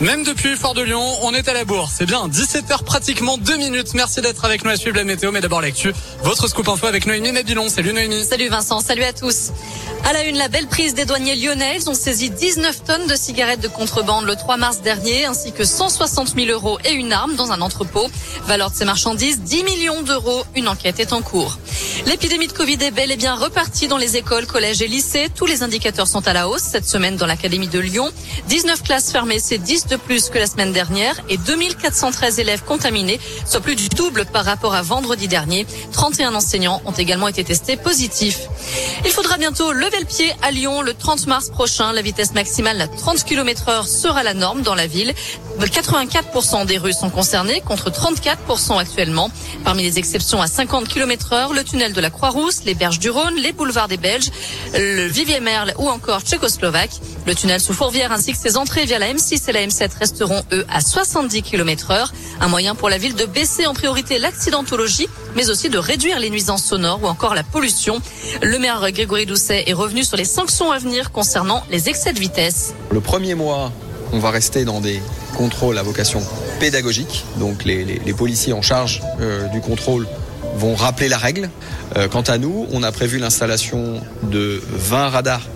Même depuis Fort de Lyon, on est à la bourse. C'est bien, 17h pratiquement 2 minutes. Merci d'être avec nous à suivre la météo. Mais d'abord l'actu, votre scoop info avec Noémie Mabilon. Salut Noémie. Salut Vincent, salut à tous. À la une, la belle prise des douaniers lyonnais. Ils ont saisi 19 tonnes de cigarettes de contrebande le 3 mars dernier, ainsi que 160 000 euros et une arme dans un entrepôt. Valeur de ces marchandises, 10 millions d'euros. Une enquête est en cours. L'épidémie de Covid est bel et bien repartie dans les écoles, collèges et lycées. Tous les indicateurs sont à la hausse cette semaine dans l'Académie de Lyon. 19 classes fermées, c'est 10 de plus que la semaine dernière et 2413 élèves contaminés, soit plus du double par rapport à vendredi dernier. 31 enseignants ont également été testés positifs. Il faudra bientôt lever le pied à Lyon le 30 mars prochain. La vitesse maximale à 30 km heure sera la norme dans la ville. 84% des rues sont concernées contre 34% actuellement. Parmi les exceptions à 50 km heure, le tunnel de la Croix-Rousse, les berges du Rhône, les boulevards des Belges, le Vivier Merle ou encore Tchécoslovaque. Le tunnel sous Fourvière ainsi que ses entrées via la M6 et la M7 resteront eux à 70 km heure. Un moyen pour la ville de baisser en priorité l'accidentologie, mais aussi de réduire les nuisances sonores ou encore la pollution. Le maire Grégory Doucet est revenu sur les sanctions à venir concernant les excès de vitesse. Le premier mois, on va rester dans des contrôles à vocation pédagogique. Donc les, policiers en charge euh, du contrôle vont rappeler la règle. Euh, quant à nous, on a prévu l'installation de 20 radars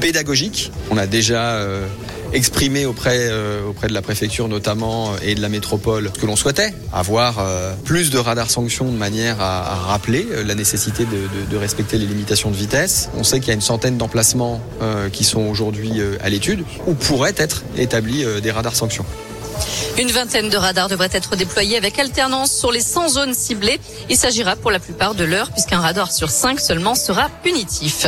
pédagogiques. On a déjà euh, exprimé auprès, euh, auprès de la préfecture notamment et de la métropole que l'on souhaitait, avoir plus de radars sanctions de manière à, rappeler la nécessité de, respecter les limitations de vitesse. On sait qu'il y a une centaine d'emplacements qui sont aujourd'hui à l'étude où pourraient être établis des radars sanctions. Une vingtaine de radars devraient être déployés avec alternance sur les 100 zones ciblées. Il s'agira pour la plupart de l'heure puisqu'un radar sur 5 seulement sera punitif.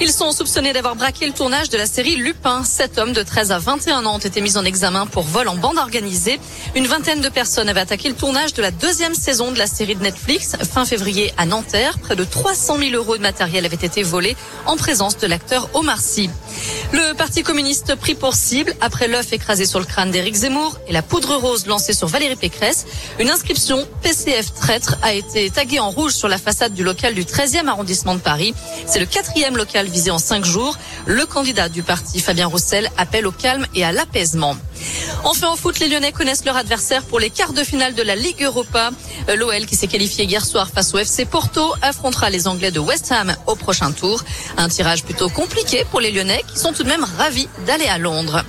Ils sont soupçonnés d'avoir braqué le tournage de la série Lupin. Sept hommes de 13 à 21 ans ont été mis en examen pour vol en bande organisée. Une vingtaine de personnes avaient attaqué le tournage de la deuxième saison de la série de Netflix fin février à Nanterre. Près de 300 000 euros de matériel avaient été volés en présence de l'acteur Omar Sy. Le Parti communiste pris pour cible après l'œuf écrasé sur le crâne d'Éric Zemmour et la poudre rose lancée sur Valérie Pécresse. Une inscription PCF traître a été taguée en rouge sur la façade du local du 13e arrondissement de Paris. C'est le quatrième local visé en cinq jours. Le candidat du parti, Fabien Roussel, appelle au calme et à l'apaisement. Enfin en foot, les Lyonnais connaissent leur adversaire pour les quarts de finale de la Ligue Europa. L'OL qui s'est qualifié hier soir face au FC Porto affrontera les Anglais de West Ham au prochain tour. Un tirage plutôt compliqué pour les Lyonnais qui sont tout de même ravis d'aller à Londres.